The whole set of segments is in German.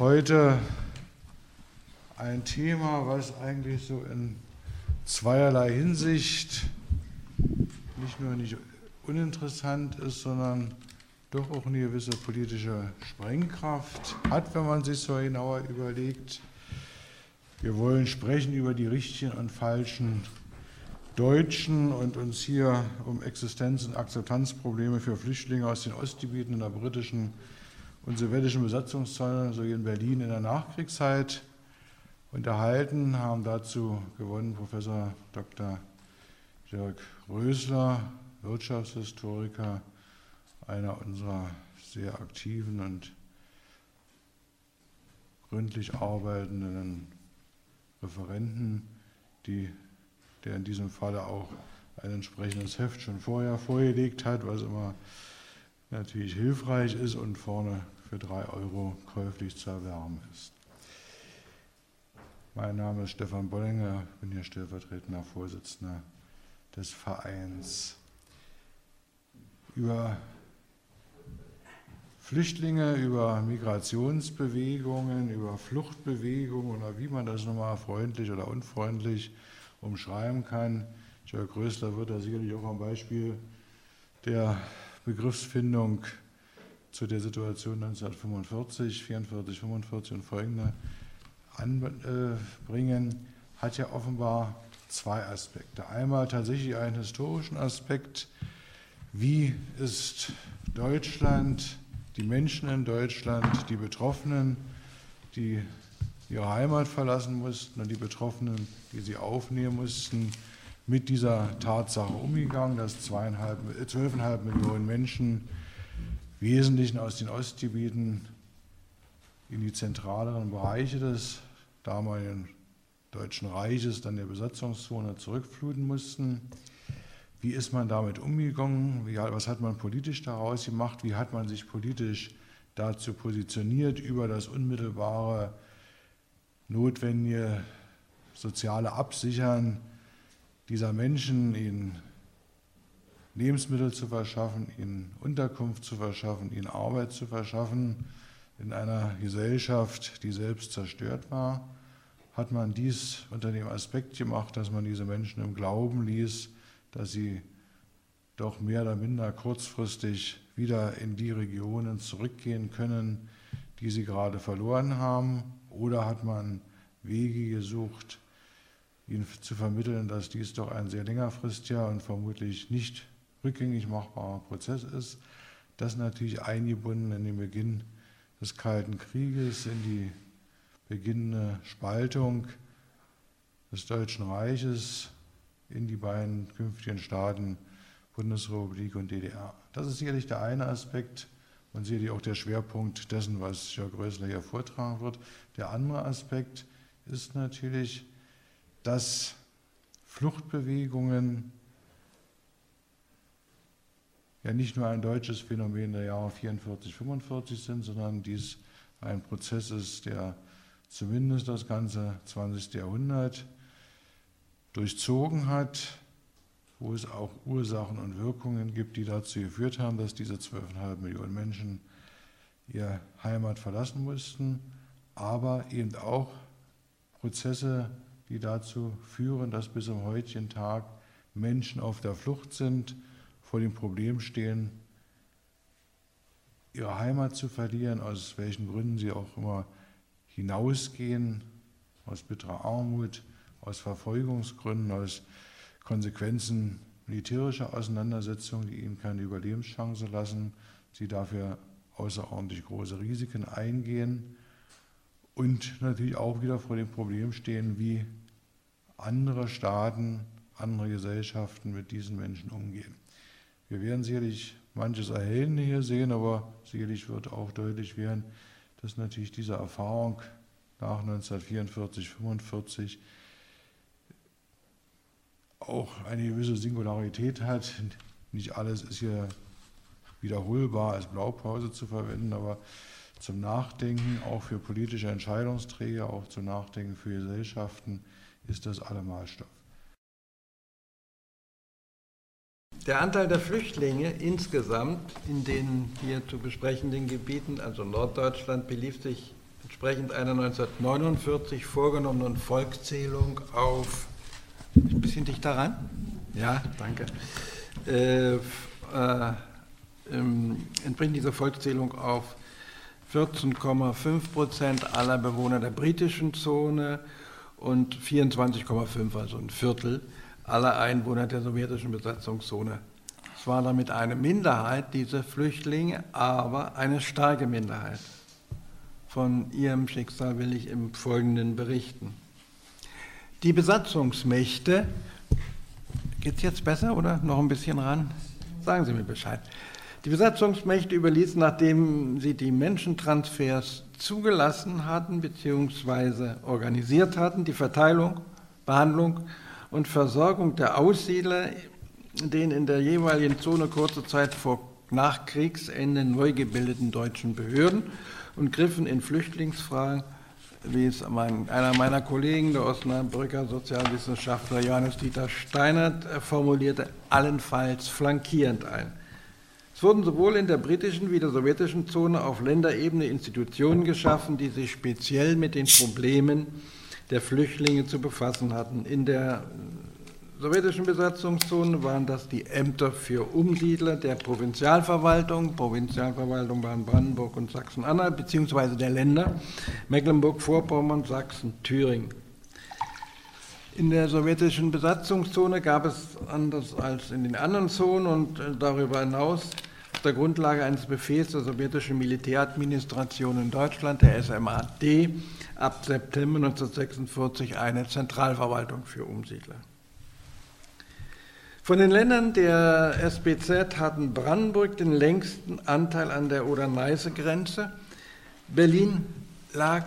heute ein Thema, was eigentlich so in zweierlei Hinsicht nicht nur nicht uninteressant ist, sondern doch auch eine gewisse politische Sprengkraft hat, wenn man sich so genauer überlegt. Wir wollen sprechen über die richtigen und falschen Deutschen und uns hier um Existenz- und Akzeptanzprobleme für Flüchtlinge aus den Ostgebieten in der britischen und sowjetischen Besatzungszone sowie in Berlin in der Nachkriegszeit unterhalten, haben dazu gewonnen Professor Dr. Jörg Rösler, Wirtschaftshistoriker, einer unserer sehr aktiven und gründlich arbeitenden Referenten, die, der in diesem Falle auch ein entsprechendes Heft schon vorher vorgelegt hat, was immer natürlich hilfreich ist und vorne für drei Euro käuflich zu erwärmen ist. Mein Name ist Stefan Bollinger, bin hier stellvertretender Vorsitzender des Vereins. Über Flüchtlinge, über Migrationsbewegungen, über Fluchtbewegungen oder wie man das nochmal freundlich oder unfreundlich umschreiben kann. Jörg Größler wird da sicherlich auch am Beispiel der Begriffsfindung zu der Situation 1945, 44, 45 und folgende anbringen, hat ja offenbar zwei Aspekte. Einmal tatsächlich einen historischen Aspekt, wie ist Deutschland, die Menschen in Deutschland, die Betroffenen, die ihre Heimat verlassen mussten und die Betroffenen, die sie aufnehmen mussten, mit dieser Tatsache umgegangen, dass 12,5 Millionen Menschen, Wesentlichen aus den Ostgebieten, in die zentraleren Bereiche des damaligen Deutschen Reiches, dann der Besatzungszone zurückfluten mussten. Wie ist man damit umgegangen? Wie, was hat man politisch daraus gemacht? Wie hat man sich politisch dazu positioniert über das unmittelbare, notwendige soziale Absichern dieser Menschen, ihnen Lebensmittel zu verschaffen, ihnen Unterkunft zu verschaffen, ihnen Arbeit zu verschaffen in einer Gesellschaft, die selbst zerstört war? hat man dies unter dem Aspekt gemacht, dass man diese Menschen im Glauben ließ, dass sie doch mehr oder minder kurzfristig wieder in die Regionen zurückgehen können, die sie gerade verloren haben? Oder hat man Wege gesucht, ihnen zu vermitteln, dass dies doch ein sehr längerfristiger und vermutlich nicht rückgängig machbarer Prozess ist? Das natürlich eingebunden in den Beginn des Kalten Krieges, in die beginnende Spaltung des Deutschen Reiches in die beiden künftigen Staaten Bundesrepublik und DDR. Das ist sicherlich der eine Aspekt und sicherlich auch der Schwerpunkt dessen, was Jörg Rösler hier vortragen wird. Der andere Aspekt ist natürlich, dass Fluchtbewegungen ja nicht nur ein deutsches Phänomen der Jahre 44, 45 sind, sondern dies ein Prozess ist, der zumindest das ganze 20. Jahrhundert durchzogen hat, wo es auch Ursachen und Wirkungen gibt, die dazu geführt haben, dass diese 12,5 Millionen Menschen ihre Heimat verlassen mussten, aber eben auch Prozesse, die dazu führen, dass bis zum heutigen Tag Menschen auf der Flucht sind, vor dem Problem stehen, ihre Heimat zu verlieren, aus welchen Gründen sie auch immer hinausgehen aus bitterer Armut, aus Verfolgungsgründen, aus Konsequenzen militärischer Auseinandersetzungen, die ihnen keine Überlebenschance lassen, sie dafür außerordentlich große Risiken eingehen und natürlich auch wieder vor dem Problem stehen, wie andere Staaten, andere Gesellschaften mit diesen Menschen umgehen. Wir werden sicherlich manches Erhellende hier sehen, aber sicherlich wird auch deutlich werden, dass natürlich diese Erfahrung nach 1944, 1945 auch eine gewisse Singularität hat. Nicht alles ist hier wiederholbar als Blaupause zu verwenden, aber zum Nachdenken, auch für politische Entscheidungsträger, auch zum Nachdenken für Gesellschaften, ist das allemal Stoff. Der Anteil der Flüchtlinge insgesamt in den hier zu besprechenden Gebieten, also Norddeutschland, belief sich entsprechend einer 1949 vorgenommenen Volkszählung auf, ein bisschen dichter ran? Ja, danke. Äh, äh, entspricht diese Volkszählung auf 14,5 Prozent aller Bewohner der britischen Zone und 24,5, also ein Viertel aller Einwohner der sowjetischen Besatzungszone. Es war damit eine Minderheit, diese Flüchtlinge, aber eine starke Minderheit. Von ihrem Schicksal will ich im Folgenden berichten. Die Besatzungsmächte, geht es jetzt besser oder noch ein bisschen ran? Sagen Sie mir Bescheid. Die Besatzungsmächte überließen, nachdem sie die Menschentransfers zugelassen hatten bzw. organisiert hatten, die Verteilung, Behandlung und Versorgung der Aussiedler, den in der jeweiligen Zone kurze Zeit vor Nachkriegsende neu gebildeten deutschen Behörden und griffen in Flüchtlingsfragen, wie es einer meiner Kollegen, der Osnabrücker Sozialwissenschaftler Johannes Dieter Steinert, formulierte, allenfalls flankierend ein. Es wurden sowohl in der britischen wie der sowjetischen Zone auf Länderebene Institutionen geschaffen, die sich speziell mit den Problemen der Flüchtlinge zu befassen hatten. In der sowjetischen Besatzungszone waren das die Ämter für Umsiedler der Provinzialverwaltung, Provinzialverwaltung waren Brandenburg und Sachsen-Anhalt, beziehungsweise der Länder Mecklenburg-Vorpommern, Sachsen, Thüringen. In der sowjetischen Besatzungszone gab es, anders als in den anderen Zonen und darüber hinaus, auf der Grundlage eines Befehls der sowjetischen Militäradministration in Deutschland, der SMAD, ab September 1946 eine Zentralverwaltung für Umsiedler. Von den Ländern der SBZ hatten Brandenburg den längsten Anteil an der Oder-Neiße-Grenze. Berlin lag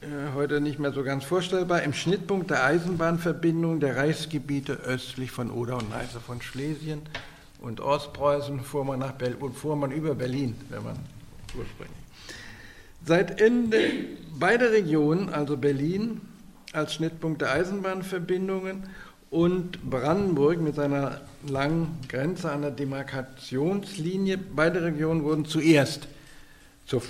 äh, heute nicht mehr so ganz vorstellbar im Schnittpunkt der Eisenbahnverbindung der Reichsgebiete östlich von Oder und Neiße von Schlesien und Ostpreußen fuhr man, nach Berlin, fuhr man über Berlin, wenn man ursprünglich. Seit Ende beider Regionen, also Berlin als Schnittpunkt der Eisenbahnverbindungen und Brandenburg mit seiner langen Grenze an der Demarkationslinie, beide Regionen wurden zuerst zur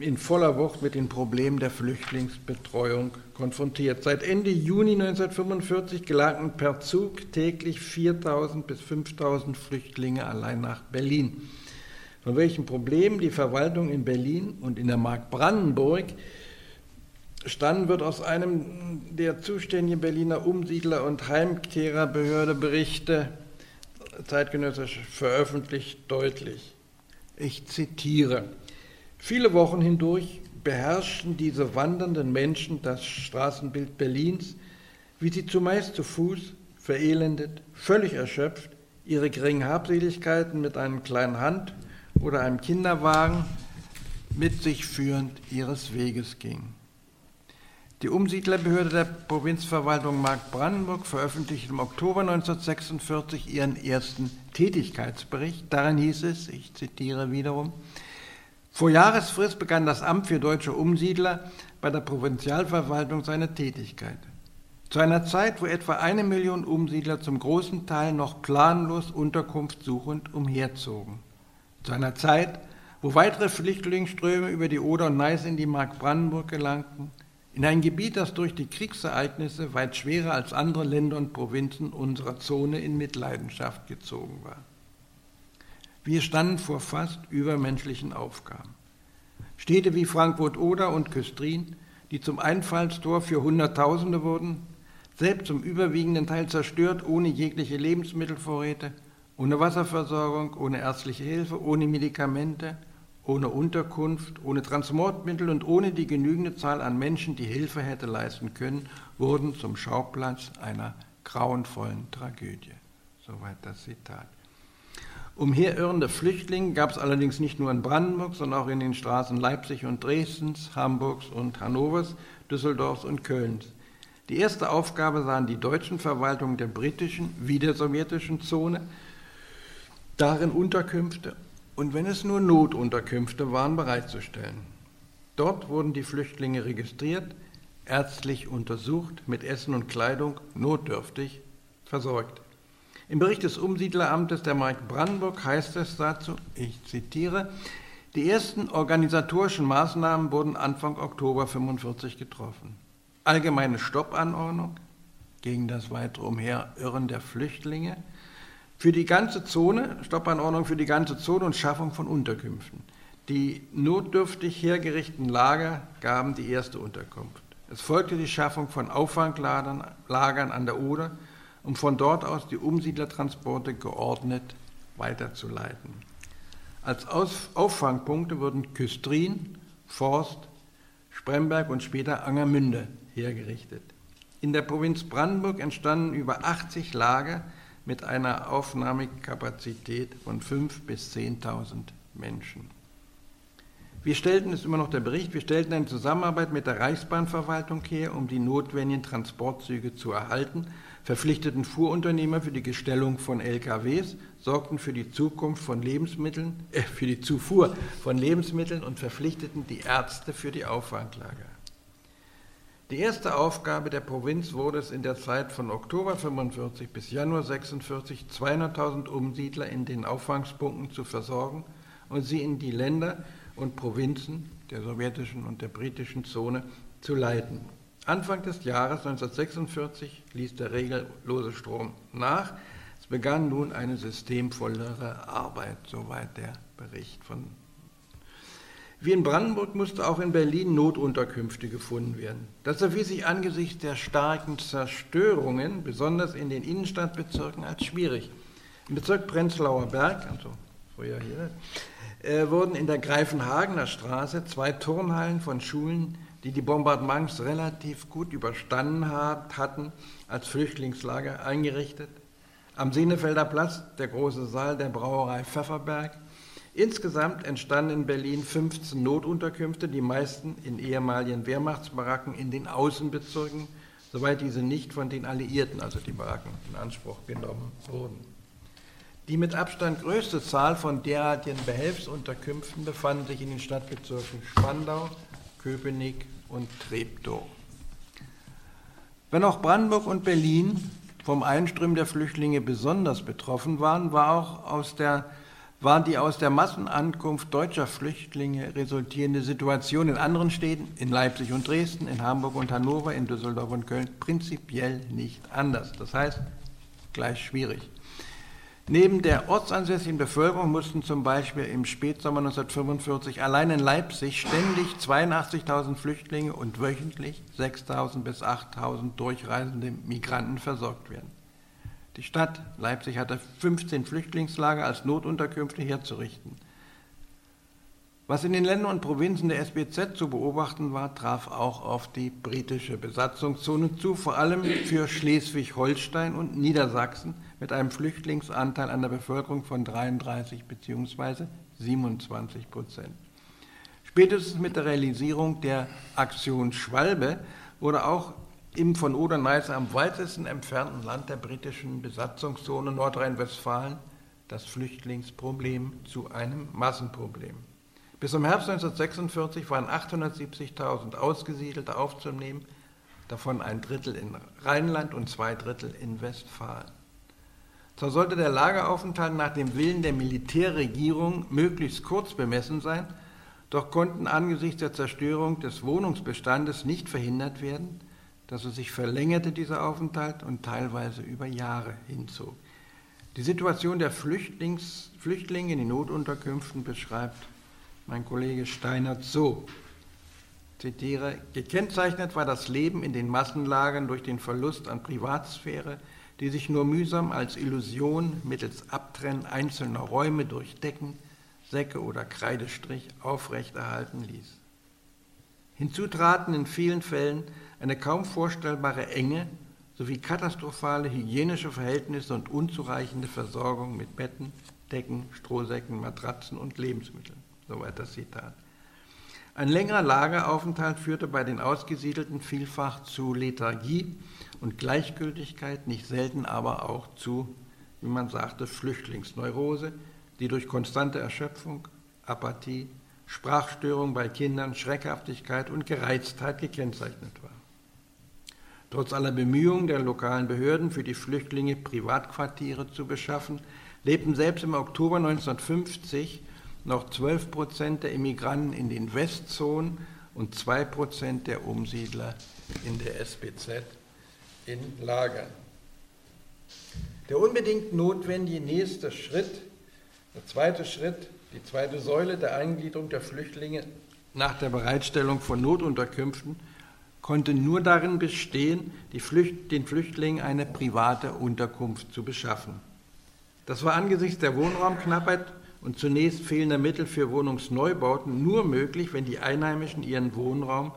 in voller Wucht mit den Problemen der Flüchtlingsbetreuung konfrontiert. Seit Ende Juni 1945 gelangten per Zug täglich 4.000 bis 5.000 Flüchtlinge allein nach Berlin. Von welchen Problemen die Verwaltung in Berlin und in der Mark Brandenburg standen, wird aus einem der zuständigen Berliner Umsiedler- und Heimkehrerbehörde Berichte zeitgenössisch veröffentlicht deutlich. Ich zitiere. Viele Wochen hindurch beherrschten diese wandernden Menschen das Straßenbild Berlins, wie sie zumeist zu Fuß, verelendet, völlig erschöpft, ihre geringen Habseligkeiten mit einem kleinen Hand- oder einem Kinderwagen mit sich führend ihres Weges gingen. Die Umsiedlerbehörde der Provinzverwaltung Mark-Brandenburg veröffentlichte im Oktober 1946 ihren ersten Tätigkeitsbericht. Darin hieß es, ich zitiere wiederum, vor Jahresfrist begann das Amt für deutsche Umsiedler bei der Provinzialverwaltung seine Tätigkeit. Zu einer Zeit, wo etwa eine Million Umsiedler zum großen Teil noch planlos unterkunftssuchend umherzogen. Zu einer Zeit, wo weitere Flüchtlingsströme über die Oder und Neiße in die Mark Brandenburg gelangten, in ein Gebiet, das durch die Kriegsereignisse weit schwerer als andere Länder und Provinzen unserer Zone in Mitleidenschaft gezogen war. Wir standen vor fast übermenschlichen Aufgaben. Städte wie Frankfurt-Oder und Küstrin, die zum Einfallstor für Hunderttausende wurden, selbst zum überwiegenden Teil zerstört, ohne jegliche Lebensmittelvorräte, ohne Wasserversorgung, ohne ärztliche Hilfe, ohne Medikamente, ohne Unterkunft, ohne Transportmittel und ohne die genügende Zahl an Menschen, die Hilfe hätte leisten können, wurden zum Schauplatz einer grauenvollen Tragödie. Soweit das Zitat. Umherirrende Flüchtlinge gab es allerdings nicht nur in Brandenburg, sondern auch in den Straßen Leipzig und Dresdens, Hamburgs und Hannovers, Düsseldorfs und Kölns. Die erste Aufgabe sahen die deutschen Verwaltungen der britischen wie der sowjetischen Zone, darin Unterkünfte und wenn es nur Notunterkünfte waren, bereitzustellen. Dort wurden die Flüchtlinge registriert, ärztlich untersucht, mit Essen und Kleidung notdürftig versorgt. Im Bericht des Umsiedleramtes der Mark Brandenburg heißt es dazu, ich zitiere, Die ersten organisatorischen Maßnahmen wurden Anfang Oktober 1945 getroffen. Allgemeine Stoppanordnung gegen das weitere Umherirren der Flüchtlinge, für die ganze Zone, Stoppanordnung für die ganze Zone und Schaffung von Unterkünften. Die notdürftig hergerichteten Lager gaben die erste Unterkunft. Es folgte die Schaffung von Auffanglagern an der Oder, um von dort aus die Umsiedlertransporte geordnet weiterzuleiten. Als Auffangpunkte wurden Küstrin, Forst, Spremberg und später Angermünde hergerichtet. In der Provinz Brandenburg entstanden über 80 Lager mit einer Aufnahmekapazität von 5.000 bis 10.000 Menschen. Wir stellten, es immer noch der Bericht, wir stellten eine Zusammenarbeit mit der Reichsbahnverwaltung her, um die notwendigen Transportzüge zu erhalten, verpflichteten Fuhrunternehmer für die Gestellung von LKWs, sorgten für die Zukunft von Lebensmitteln, äh, für die Zufuhr von Lebensmitteln und verpflichteten die Ärzte für die Auffanglager. Die erste Aufgabe der Provinz wurde es in der Zeit von Oktober 45 bis Januar 46 200.000 Umsiedler in den Auffangspunkten zu versorgen und sie in die Länder und Provinzen der sowjetischen und der britischen Zone zu leiten. Anfang des Jahres 1946 ließ der regellose Strom nach. Es begann nun eine systemvollere Arbeit, soweit der Bericht von. Wie in Brandenburg musste auch in Berlin Notunterkünfte gefunden werden. Das erwies sich angesichts der starken Zerstörungen, besonders in den Innenstadtbezirken, als schwierig. Im Bezirk Prenzlauer Berg, also früher hier, äh, wurden in der Greifenhagener Straße zwei Turnhallen von Schulen, die die Bombardements relativ gut überstanden hatten, als Flüchtlingslager eingerichtet. Am Senefelder Platz der große Saal der Brauerei Pfefferberg. Insgesamt entstanden in Berlin 15 Notunterkünfte, die meisten in ehemaligen Wehrmachtsbaracken in den Außenbezirken, soweit diese nicht von den Alliierten, also die Baracken, in Anspruch genommen wurden. Die mit Abstand größte Zahl von derartigen Behelfsunterkünften befanden sich in den Stadtbezirken Spandau, Köpenick und Treptow. Wenn auch Brandenburg und Berlin vom Einströmen der Flüchtlinge besonders betroffen waren, war auch aus der, war die aus der Massenankunft deutscher Flüchtlinge resultierende Situation in anderen Städten, in Leipzig und Dresden, in Hamburg und Hannover, in Düsseldorf und Köln, prinzipiell nicht anders. Das heißt, gleich schwierig. Neben der ortsansässigen Bevölkerung mussten zum Beispiel im Spätsommer 1945 allein in Leipzig ständig 82.000 Flüchtlinge und wöchentlich 6.000 bis 8.000 durchreisende Migranten versorgt werden. Die Stadt Leipzig hatte 15 Flüchtlingslager als Notunterkünfte herzurichten. Was in den Ländern und Provinzen der SBZ zu beobachten war, traf auch auf die britische Besatzungszone zu, vor allem für Schleswig-Holstein und Niedersachsen mit einem Flüchtlingsanteil an der Bevölkerung von 33 bzw. 27 Prozent. Spätestens mit der Realisierung der Aktion Schwalbe wurde auch im von Oder-Neiße am weitesten entfernten Land der britischen Besatzungszone Nordrhein-Westfalen das Flüchtlingsproblem zu einem Massenproblem. Bis zum Herbst 1946 waren 870.000 Ausgesiedelte aufzunehmen, davon ein Drittel in Rheinland und zwei Drittel in Westfalen. Zwar sollte der Lageraufenthalt nach dem Willen der Militärregierung möglichst kurz bemessen sein, doch konnten angesichts der Zerstörung des Wohnungsbestandes nicht verhindert werden, dass es sich verlängerte, dieser Aufenthalt, und teilweise über Jahre hinzog. Die Situation der Flüchtlings, Flüchtlinge in den Notunterkünften beschreibt mein Kollege Steinert so. Zitiere, gekennzeichnet war das Leben in den Massenlagern durch den Verlust an Privatsphäre, die sich nur mühsam als Illusion mittels Abtrennen einzelner Räume durch Decken, Säcke oder Kreidestrich aufrechterhalten ließ. Hinzu traten in vielen Fällen eine kaum vorstellbare Enge sowie katastrophale hygienische Verhältnisse und unzureichende Versorgung mit Betten, Decken, Strohsäcken, Matratzen und Lebensmitteln. Soweit das Zitat. Ein längerer Lageraufenthalt führte bei den Ausgesiedelten vielfach zu Lethargie und Gleichgültigkeit, nicht selten aber auch zu, wie man sagte, Flüchtlingsneurose, die durch konstante Erschöpfung, Apathie, Sprachstörung bei Kindern, Schreckhaftigkeit und Gereiztheit gekennzeichnet war. Trotz aller Bemühungen der lokalen Behörden für die Flüchtlinge Privatquartiere zu beschaffen, lebten selbst im Oktober 1950 noch 12 Prozent der Immigranten in den Westzonen und 2 Prozent der Umsiedler in der SBZ in Lagern. Der unbedingt notwendige nächste Schritt, der zweite Schritt, die zweite Säule der Eingliederung der Flüchtlinge nach der Bereitstellung von Notunterkünften konnte nur darin bestehen, Flücht, den Flüchtlingen eine private Unterkunft zu beschaffen. Das war angesichts der Wohnraumknappheit und zunächst fehlender Mittel für Wohnungsneubauten nur möglich, wenn die Einheimischen ihren Wohnraum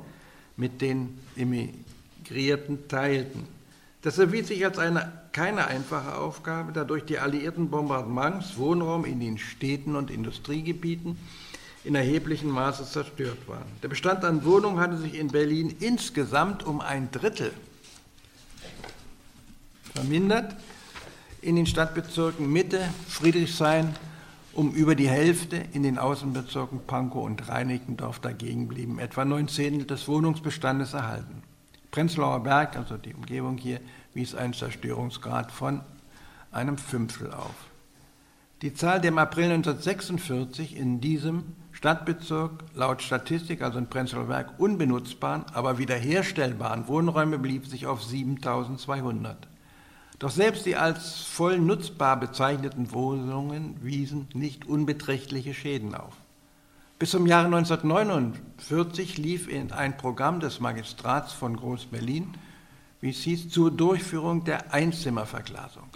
mit den Immigrierten teilten. Das erwies sich als eine keine einfache Aufgabe, da durch die alliierten Bombardements Wohnraum in den Städten und Industriegebieten in erheblichem Maße zerstört waren. Der Bestand an Wohnungen hatte sich in Berlin insgesamt um ein Drittel vermindert, in den Stadtbezirken Mitte, Friedrichshain um über die Hälfte, in den Außenbezirken Pankow und Reinickendorf dagegen blieben etwa neun Zehntel des Wohnungsbestandes erhalten. Prenzlauer Berg, also die Umgebung hier, wies einen Zerstörungsgrad von einem Fünftel auf. Die Zahl der im April 1946 in diesem Stadtbezirk laut Statistik, also in Prenzlauer Berg, unbenutzbaren, aber wiederherstellbaren Wohnräume blieb sich auf 7200. Doch selbst die als voll nutzbar bezeichneten Wohnungen wiesen nicht unbeträchtliche Schäden auf. Bis zum Jahre 1949 lief ein Programm des Magistrats von Groß-Berlin, wie es hieß, zur Durchführung der Einzimmerverglasung,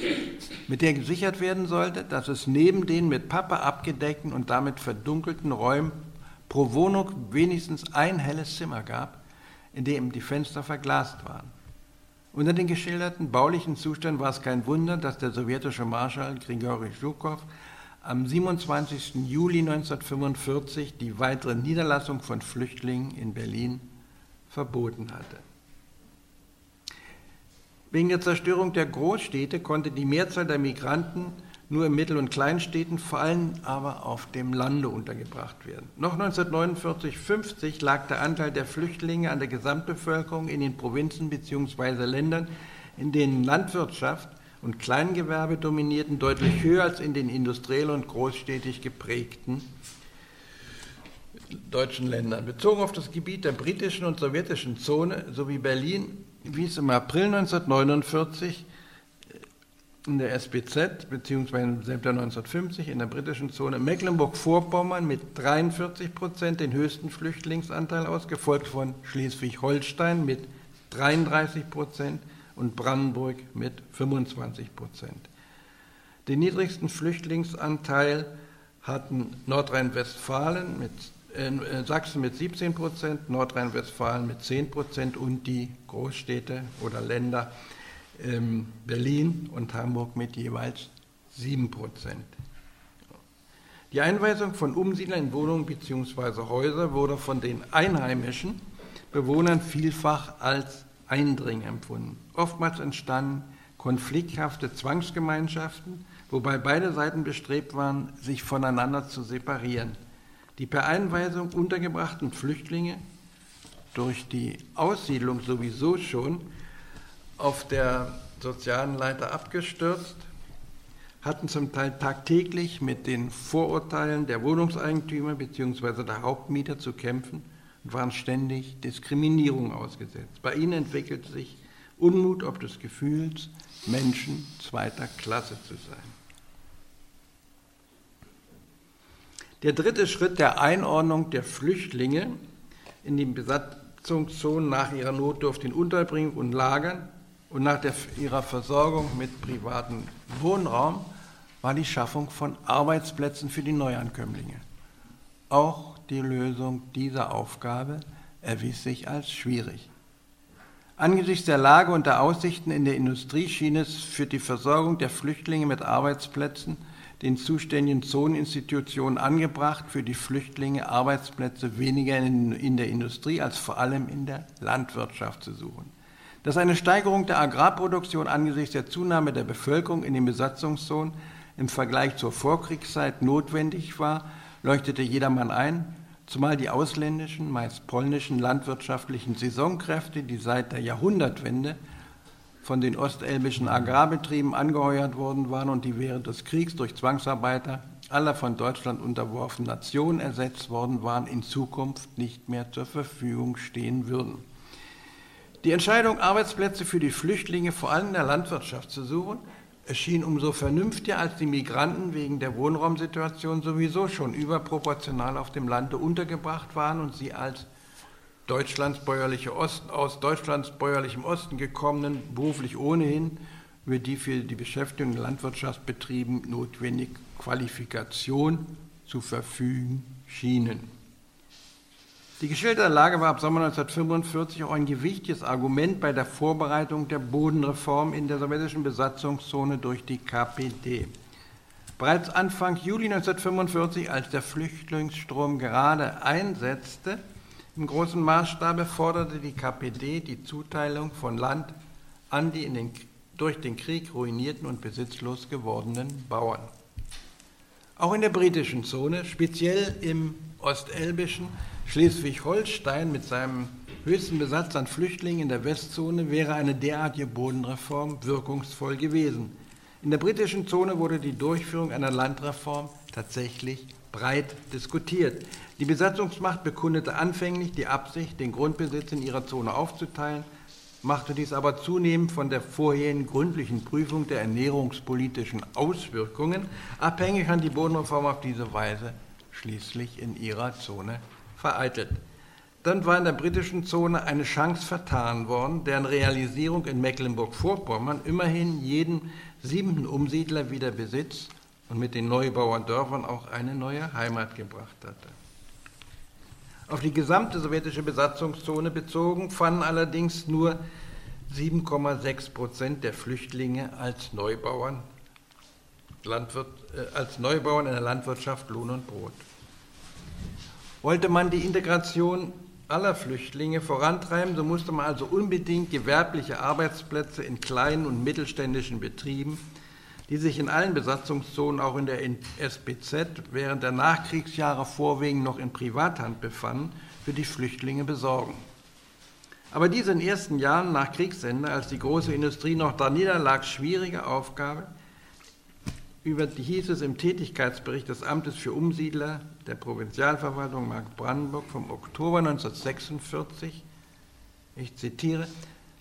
mit der gesichert werden sollte, dass es neben den mit Pappe abgedeckten und damit verdunkelten Räumen pro Wohnung wenigstens ein helles Zimmer gab, in dem die Fenster verglast waren. Unter den geschilderten baulichen Zuständen war es kein Wunder, dass der sowjetische Marschall Grigori Zhukov am 27. Juli 1945 die weitere Niederlassung von Flüchtlingen in Berlin verboten hatte. Wegen der Zerstörung der Großstädte konnte die Mehrzahl der Migranten nur in Mittel- und Kleinstädten, vor allem aber auf dem Lande untergebracht werden. Noch 1949-50 lag der Anteil der Flüchtlinge an der Gesamtbevölkerung in den Provinzen bzw. Ländern, in denen Landwirtschaft und Kleingewerbe dominierten, deutlich höher als in den industriell und großstädtisch geprägten deutschen Ländern. Bezogen auf das Gebiet der britischen und sowjetischen Zone sowie Berlin wies im April 1949 in der SBZ bzw. im September 1950 in der britischen Zone Mecklenburg-Vorpommern mit 43 Prozent den höchsten Flüchtlingsanteil aus, gefolgt von Schleswig-Holstein mit 33 Prozent und Brandenburg mit 25 Prozent. Den niedrigsten Flüchtlingsanteil hatten Nordrhein-Westfalen mit äh, Sachsen mit 17 Prozent, Nordrhein-Westfalen mit 10 Prozent und die Großstädte oder Länder ähm, Berlin und Hamburg mit jeweils 7 Prozent. Die Einweisung von Umsiedlern in Wohnungen bzw. Häuser wurde von den einheimischen Bewohnern vielfach als Eindringen empfunden. Oftmals entstanden konflikthafte Zwangsgemeinschaften, wobei beide Seiten bestrebt waren, sich voneinander zu separieren. Die per Einweisung untergebrachten Flüchtlinge, durch die Aussiedlung sowieso schon auf der sozialen Leiter abgestürzt, hatten zum Teil tagtäglich mit den Vorurteilen der Wohnungseigentümer bzw. der Hauptmieter zu kämpfen und waren ständig Diskriminierung ausgesetzt. Bei ihnen entwickelte sich Unmut ob des Gefühls, Menschen zweiter Klasse zu sein. Der dritte Schritt der Einordnung der Flüchtlinge in die Besatzungszonen nach ihrer notdürftigen Unterbringung und Lagern und nach der, ihrer Versorgung mit privatem Wohnraum war die Schaffung von Arbeitsplätzen für die Neuankömmlinge. Auch die Lösung dieser Aufgabe erwies sich als schwierig. Angesichts der Lage und der Aussichten in der Industrie schien es für die Versorgung der Flüchtlinge mit Arbeitsplätzen den zuständigen Zoneninstitutionen angebracht, für die Flüchtlinge Arbeitsplätze weniger in, in der Industrie als vor allem in der Landwirtschaft zu suchen. Dass eine Steigerung der Agrarproduktion angesichts der Zunahme der Bevölkerung in den Besatzungszonen im Vergleich zur Vorkriegszeit notwendig war, leuchtete jedermann ein, zumal die ausländischen, meist polnischen landwirtschaftlichen Saisonkräfte, die seit der Jahrhundertwende von den ostelbischen Agrarbetrieben angeheuert worden waren und die während des Kriegs durch Zwangsarbeiter aller von Deutschland unterworfenen Nationen ersetzt worden waren, in Zukunft nicht mehr zur Verfügung stehen würden. Die Entscheidung, Arbeitsplätze für die Flüchtlinge vor allem in der Landwirtschaft zu suchen, erschien umso vernünftiger, als die Migranten wegen der Wohnraumsituation sowieso schon überproportional auf dem Lande untergebracht waren und sie als Deutschlands bäuerliche Osten, aus Deutschlands bäuerlichem Osten gekommenen, beruflich ohnehin über die für die Beschäftigung in Landwirtschaftsbetrieben notwendige Qualifikation zu verfügen schienen. Die geschilderte Lage war ab Sommer 1945 auch ein gewichtiges Argument bei der Vorbereitung der Bodenreform in der sowjetischen Besatzungszone durch die KPD. Bereits Anfang Juli 1945, als der Flüchtlingsstrom gerade einsetzte, im großen Maßstabe forderte die KPD die Zuteilung von Land an die den, durch den Krieg ruinierten und besitzlos gewordenen Bauern. Auch in der britischen Zone, speziell im ostelbischen, Schleswig-Holstein mit seinem höchsten Besatz an Flüchtlingen in der Westzone wäre eine derartige Bodenreform wirkungsvoll gewesen. In der britischen Zone wurde die Durchführung einer Landreform tatsächlich breit diskutiert. Die Besatzungsmacht bekundete anfänglich die Absicht, den Grundbesitz in ihrer Zone aufzuteilen, machte dies aber zunehmend von der vorherigen gründlichen Prüfung der ernährungspolitischen Auswirkungen abhängig an die Bodenreform auf diese Weise schließlich in ihrer Zone vereitelt. Dann war in der britischen Zone eine Chance vertan worden, deren Realisierung in Mecklenburg-Vorpommern immerhin jeden siebten Umsiedler wieder Besitz und mit den Neubauerndörfern auch eine neue Heimat gebracht hatte. Auf die gesamte sowjetische Besatzungszone bezogen fanden allerdings nur 7,6 Prozent der Flüchtlinge als Neubauern, Landwirt, äh, als Neubauern in der Landwirtschaft Lohn und Brot. Wollte man die Integration aller Flüchtlinge vorantreiben, so musste man also unbedingt gewerbliche Arbeitsplätze in kleinen und mittelständischen Betrieben, die sich in allen Besatzungszonen, auch in der SBZ, während der Nachkriegsjahre vorwiegend noch in Privathand befanden, für die Flüchtlinge besorgen. Aber diese in den ersten Jahren nach Kriegsende, als die große Industrie noch da niederlag, schwierige Aufgabe, über es im Tätigkeitsbericht des Amtes für Umsiedler der Provinzialverwaltung Mark-Brandenburg vom Oktober 1946, ich zitiere,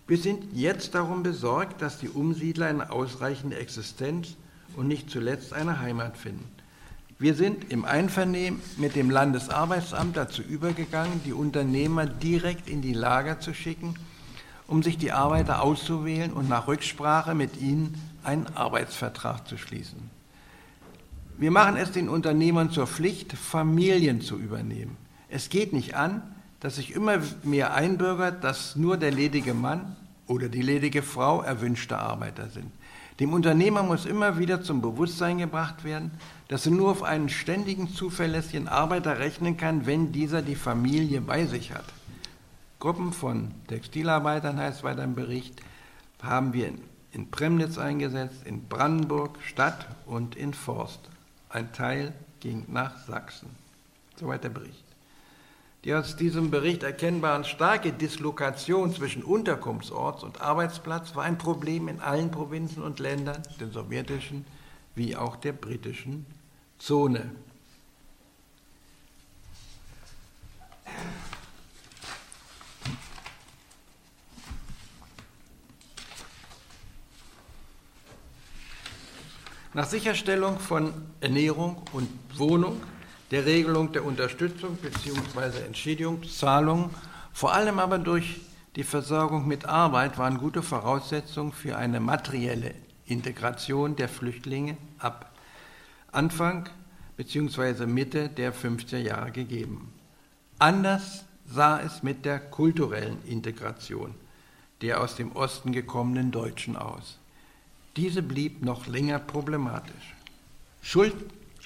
wir sind jetzt darum besorgt, dass die Umsiedler eine ausreichende Existenz und nicht zuletzt eine Heimat finden. Wir sind im Einvernehmen mit dem Landesarbeitsamt dazu übergegangen, die Unternehmer direkt in die Lager zu schicken, um sich die Arbeiter auszuwählen und nach Rücksprache mit ihnen einen Arbeitsvertrag zu schließen. Wir machen es den Unternehmern zur Pflicht, Familien zu übernehmen. Es geht nicht an, dass sich immer mehr einbürgert, dass nur der ledige Mann oder die ledige Frau erwünschte Arbeiter sind. Dem Unternehmer muss immer wieder zum Bewusstsein gebracht werden, dass er nur auf einen ständigen, zuverlässigen Arbeiter rechnen kann, wenn dieser die Familie bei sich hat. Gruppen von Textilarbeitern, heißt weiter im Bericht, haben wir in Premnitz eingesetzt, in Brandenburg, Stadt und in Forst. Ein Teil ging nach Sachsen. Soweit der Bericht. Die aus diesem Bericht erkennbaren starke Dislokation zwischen Unterkunftsort und Arbeitsplatz war ein Problem in allen Provinzen und Ländern, der sowjetischen wie auch der britischen Zone. Nach Sicherstellung von Ernährung und Wohnung, der Regelung der Unterstützung bzw. Entschädigungszahlungen, vor allem aber durch die Versorgung mit Arbeit waren gute Voraussetzungen für eine materielle Integration der Flüchtlinge ab Anfang bzw. Mitte der 50er Jahre gegeben. Anders sah es mit der kulturellen Integration der aus dem Osten gekommenen Deutschen aus. Diese blieb noch länger problematisch. Schuld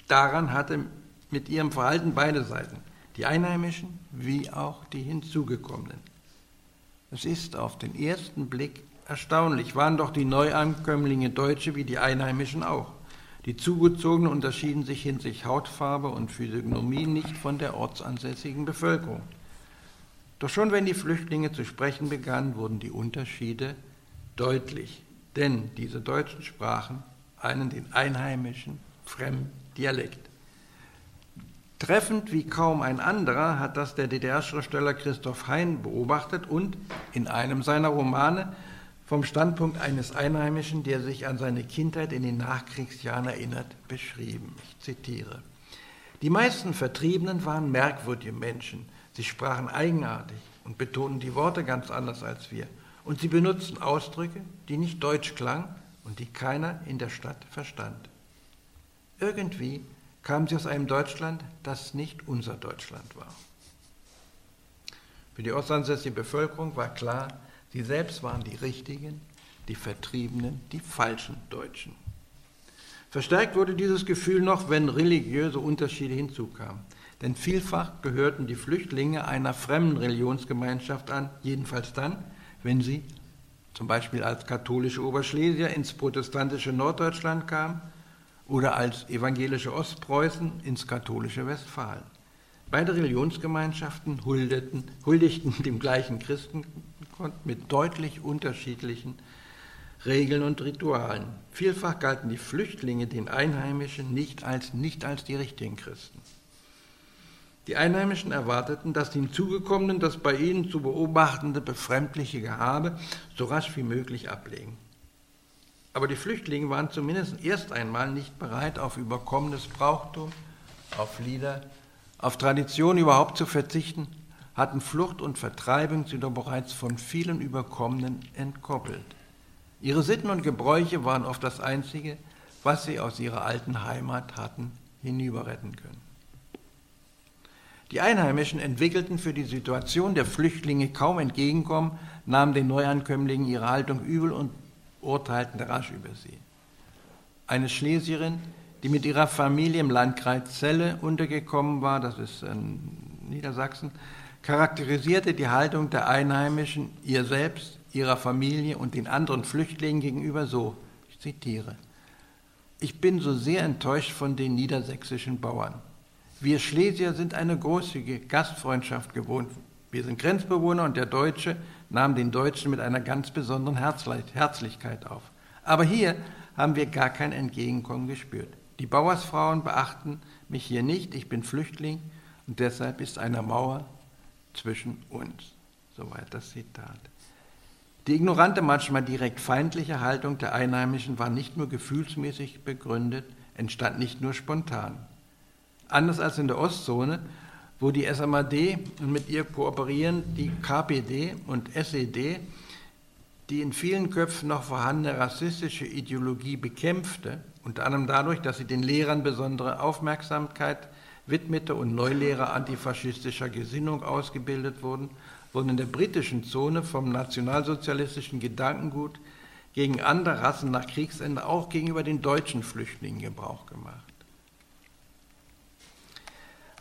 daran hatte mit ihrem Verhalten beide Seiten, die Einheimischen wie auch die hinzugekommenen. Es ist auf den ersten Blick erstaunlich, waren doch die Neuankömmlinge Deutsche wie die Einheimischen auch. Die Zugezogenen unterschieden sich hinsichtlich Hautfarbe und Physiognomie nicht von der ortsansässigen Bevölkerung. Doch schon wenn die Flüchtlinge zu sprechen begannen, wurden die Unterschiede deutlich denn diese Deutschen sprachen einen den einheimischen fremden Dialekt. Treffend wie kaum ein anderer hat das der DDR-Schriftsteller Christoph Hein beobachtet und in einem seiner Romane vom Standpunkt eines Einheimischen, der sich an seine Kindheit in den Nachkriegsjahren erinnert, beschrieben. Ich zitiere. Die meisten Vertriebenen waren merkwürdige Menschen. Sie sprachen eigenartig und betonten die Worte ganz anders als wir. Und sie benutzten Ausdrücke, die nicht deutsch klangen und die keiner in der Stadt verstand. Irgendwie kamen sie aus einem Deutschland, das nicht unser Deutschland war. Für die ostansässige Bevölkerung war klar, Sie selbst waren die richtigen, die Vertriebenen, die falschen Deutschen. Verstärkt wurde dieses Gefühl noch, wenn religiöse Unterschiede hinzukamen. Denn vielfach gehörten die Flüchtlinge einer fremden Religionsgemeinschaft an, jedenfalls dann, wenn sie zum Beispiel als katholische Oberschlesier ins protestantische Norddeutschland kamen oder als evangelische Ostpreußen ins katholische Westfalen. Beide Religionsgemeinschaften huldeten, huldigten dem gleichen Christen, mit deutlich unterschiedlichen Regeln und Ritualen. Vielfach galten die Flüchtlinge den Einheimischen nicht als, nicht als die richtigen Christen. Die Einheimischen erwarteten, dass die Hinzugekommenen das bei ihnen zu beobachtende befremdliche Gehabe so rasch wie möglich ablegen. Aber die Flüchtlinge waren zumindest erst einmal nicht bereit, auf überkommenes Brauchtum, auf Lieder, auf Tradition überhaupt zu verzichten hatten Flucht und Vertreibung sie doch bereits von vielen Überkommenen entkoppelt. Ihre Sitten und Gebräuche waren oft das Einzige, was sie aus ihrer alten Heimat hatten hinüberretten können. Die Einheimischen entwickelten für die Situation der Flüchtlinge kaum Entgegenkommen, nahmen den Neuankömmlingen ihre Haltung übel und urteilten rasch über sie. Eine Schlesierin, die mit ihrer Familie im Landkreis Celle untergekommen war, das ist in Niedersachsen, charakterisierte die Haltung der Einheimischen ihr selbst, ihrer Familie und den anderen Flüchtlingen gegenüber so, ich zitiere, ich bin so sehr enttäuscht von den niedersächsischen Bauern. Wir Schlesier sind eine großzügige Gastfreundschaft gewohnt. Wir sind Grenzbewohner und der Deutsche nahm den Deutschen mit einer ganz besonderen Herzlichkeit auf. Aber hier haben wir gar kein Entgegenkommen gespürt. Die Bauersfrauen beachten mich hier nicht, ich bin Flüchtling und deshalb ist eine Mauer zwischen uns. Soweit das Zitat. Die ignorante, manchmal direkt feindliche Haltung der Einheimischen war nicht nur gefühlsmäßig begründet, entstand nicht nur spontan. Anders als in der Ostzone, wo die SMAD und mit ihr kooperieren die KPD und SED, die in vielen Köpfen noch vorhandene rassistische Ideologie bekämpfte, unter anderem dadurch, dass sie den Lehrern besondere Aufmerksamkeit widmete und Neulehrer antifaschistischer Gesinnung ausgebildet wurden, wurden in der britischen Zone vom nationalsozialistischen Gedankengut gegen andere Rassen nach Kriegsende auch gegenüber den deutschen Flüchtlingen Gebrauch gemacht.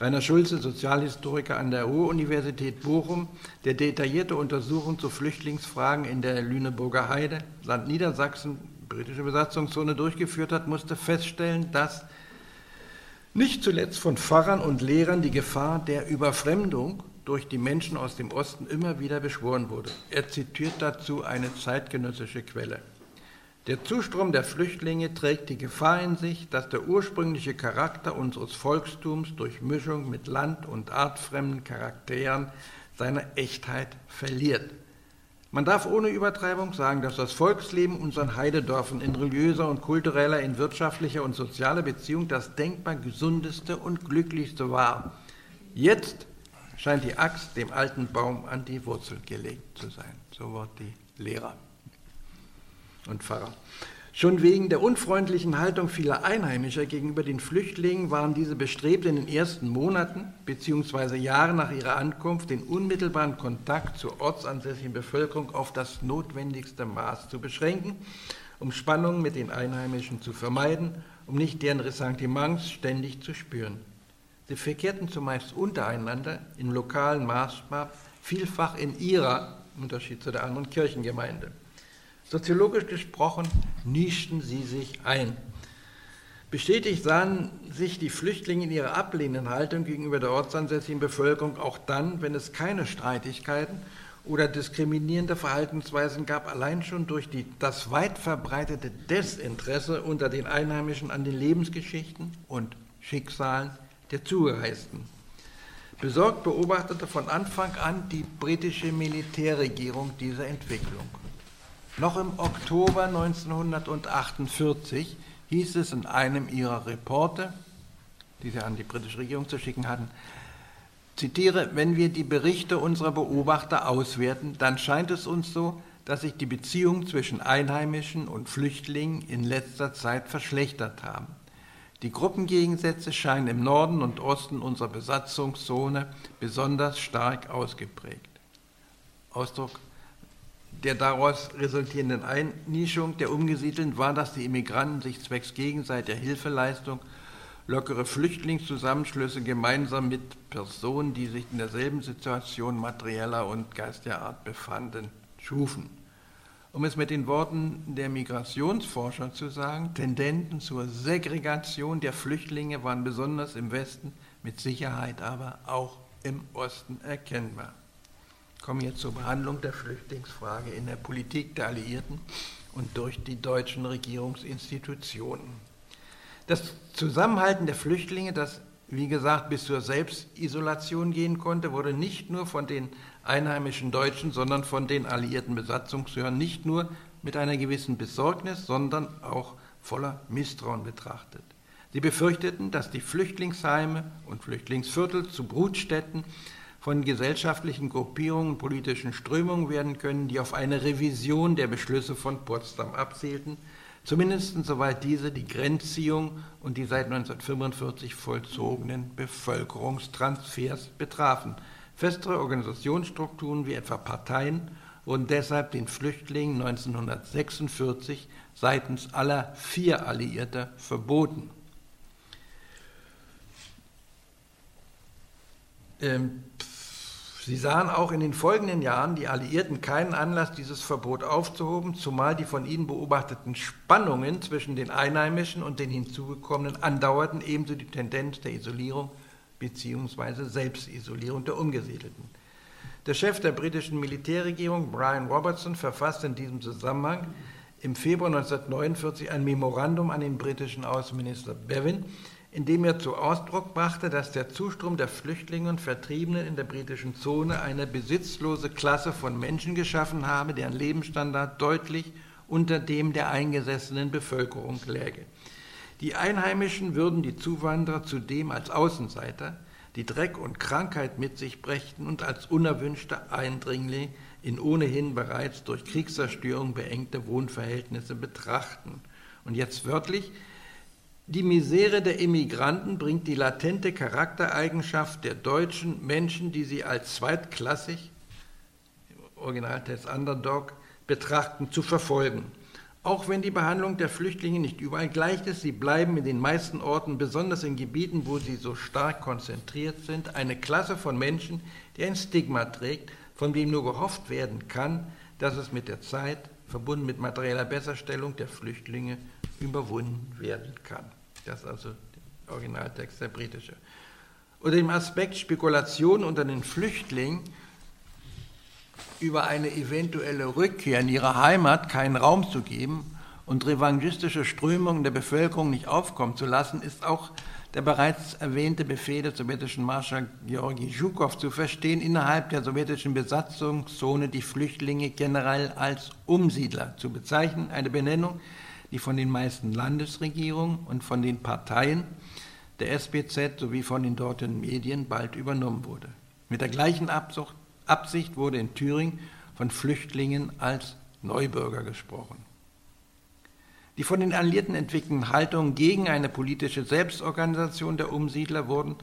Rainer Schulze, Sozialhistoriker an der Ruhr-Universität Bochum, der detaillierte Untersuchungen zu Flüchtlingsfragen in der Lüneburger Heide, Land Niedersachsen, britische Besatzungszone durchgeführt hat, musste feststellen, dass nicht zuletzt von Pfarrern und Lehrern die Gefahr der Überfremdung durch die Menschen aus dem Osten immer wieder beschworen wurde. Er zitiert dazu eine zeitgenössische Quelle. Der Zustrom der Flüchtlinge trägt die Gefahr in sich, dass der ursprüngliche Charakter unseres Volkstums durch Mischung mit land- und artfremden Charakteren seine Echtheit verliert. Man darf ohne Übertreibung sagen, dass das Volksleben unseren Heidedörfern in religiöser und kultureller, in wirtschaftlicher und sozialer Beziehung das denkbar gesundeste und glücklichste war. Jetzt scheint die Axt dem alten Baum an die Wurzel gelegt zu sein. So wird die Lehrer und Pfarrer. Schon wegen der unfreundlichen Haltung vieler Einheimischer gegenüber den Flüchtlingen waren diese bestrebt, in den ersten Monaten bzw. Jahren nach ihrer Ankunft den unmittelbaren Kontakt zur ortsansässigen Bevölkerung auf das notwendigste Maß zu beschränken, um Spannungen mit den Einheimischen zu vermeiden, um nicht deren Ressentiments ständig zu spüren. Sie verkehrten zumeist untereinander im lokalen Maßstab, vielfach in ihrer, im Unterschied zu der anderen Kirchengemeinde. Soziologisch gesprochen nischten sie sich ein. Bestätigt sahen sich die Flüchtlinge in ihrer ablehnenden Haltung gegenüber der ortsansässigen Bevölkerung auch dann, wenn es keine Streitigkeiten oder diskriminierende Verhaltensweisen gab, allein schon durch die, das weit verbreitete Desinteresse unter den Einheimischen an den Lebensgeschichten und Schicksalen der Zugereisten. Besorgt beobachtete von Anfang an die britische Militärregierung diese Entwicklung. Noch im Oktober 1948 hieß es in einem ihrer Reporte, die sie an die britische Regierung zu schicken hatten, zitiere, wenn wir die Berichte unserer Beobachter auswerten, dann scheint es uns so, dass sich die Beziehungen zwischen Einheimischen und Flüchtlingen in letzter Zeit verschlechtert haben. Die Gruppengegensätze scheinen im Norden und Osten unserer Besatzungszone besonders stark ausgeprägt. Ausdruck der daraus resultierenden Einnischung der Umgesiedelten war, dass die Immigranten sich zwecks gegenseitiger Hilfeleistung lockere Flüchtlingszusammenschlüsse gemeinsam mit Personen, die sich in derselben Situation materieller und geistiger Art befanden, schufen. Um es mit den Worten der Migrationsforscher zu sagen, Tendenzen zur Segregation der Flüchtlinge waren besonders im Westen, mit Sicherheit aber auch im Osten erkennbar. Ich komme jetzt zur Behandlung der Flüchtlingsfrage in der Politik der Alliierten und durch die deutschen Regierungsinstitutionen. Das Zusammenhalten der Flüchtlinge, das wie gesagt bis zur Selbstisolation gehen konnte, wurde nicht nur von den einheimischen Deutschen, sondern von den alliierten Besatzungshörern nicht nur mit einer gewissen Besorgnis, sondern auch voller Misstrauen betrachtet. Sie befürchteten, dass die Flüchtlingsheime und Flüchtlingsviertel zu Brutstätten von gesellschaftlichen Gruppierungen politischen Strömungen werden können, die auf eine Revision der Beschlüsse von Potsdam abzielten, zumindest soweit diese die Grenzziehung und die seit 1945 vollzogenen Bevölkerungstransfers betrafen. Festere Organisationsstrukturen wie etwa Parteien wurden deshalb den Flüchtlingen 1946 seitens aller vier Alliierter verboten. Ähm, Sie sahen auch in den folgenden Jahren die Alliierten keinen Anlass, dieses Verbot aufzuhoben, zumal die von ihnen beobachteten Spannungen zwischen den Einheimischen und den hinzugekommenen andauerten, ebenso die Tendenz der Isolierung bzw. Selbstisolierung der Umgesiedelten. Der Chef der britischen Militärregierung, Brian Robertson, verfasste in diesem Zusammenhang im Februar 1949 ein Memorandum an den britischen Außenminister Bevin, in dem er zu Ausdruck brachte, dass der Zustrom der Flüchtlinge und Vertriebenen in der britischen Zone eine besitzlose Klasse von Menschen geschaffen habe, deren Lebensstandard deutlich unter dem der eingesessenen Bevölkerung läge. Die Einheimischen würden die Zuwanderer zudem als Außenseiter, die Dreck und Krankheit mit sich brächten und als unerwünschte Eindringlinge in ohnehin bereits durch Kriegszerstörung beengte Wohnverhältnisse betrachten. Und jetzt wörtlich, die Misere der Immigranten bringt die latente Charaktereigenschaft der deutschen Menschen, die sie als zweitklassig, im Originaltext Underdog, betrachten, zu verfolgen. Auch wenn die Behandlung der Flüchtlinge nicht überall gleich ist, sie bleiben in den meisten Orten, besonders in Gebieten, wo sie so stark konzentriert sind, eine Klasse von Menschen, die ein Stigma trägt, von dem nur gehofft werden kann, dass es mit der Zeit, verbunden mit materieller Besserstellung der Flüchtlinge, überwunden werden kann. Das ist also der Originaltext, der britische. Unter dem Aspekt Spekulation unter den Flüchtlingen über eine eventuelle Rückkehr in ihre Heimat keinen Raum zu geben und revanchistische Strömungen der Bevölkerung nicht aufkommen zu lassen, ist auch der bereits erwähnte Befehl des sowjetischen Marschall Georgi Zhukov zu verstehen, innerhalb der sowjetischen Besatzungszone die Flüchtlinge generell als Umsiedler zu bezeichnen, eine Benennung, die von den meisten Landesregierungen und von den Parteien der SBZ sowie von den dortigen Medien bald übernommen wurde. Mit der gleichen Absicht wurde in Thüringen von Flüchtlingen als Neubürger gesprochen. Die von den Alliierten entwickelten Haltungen gegen eine politische Selbstorganisation der Umsiedler wurden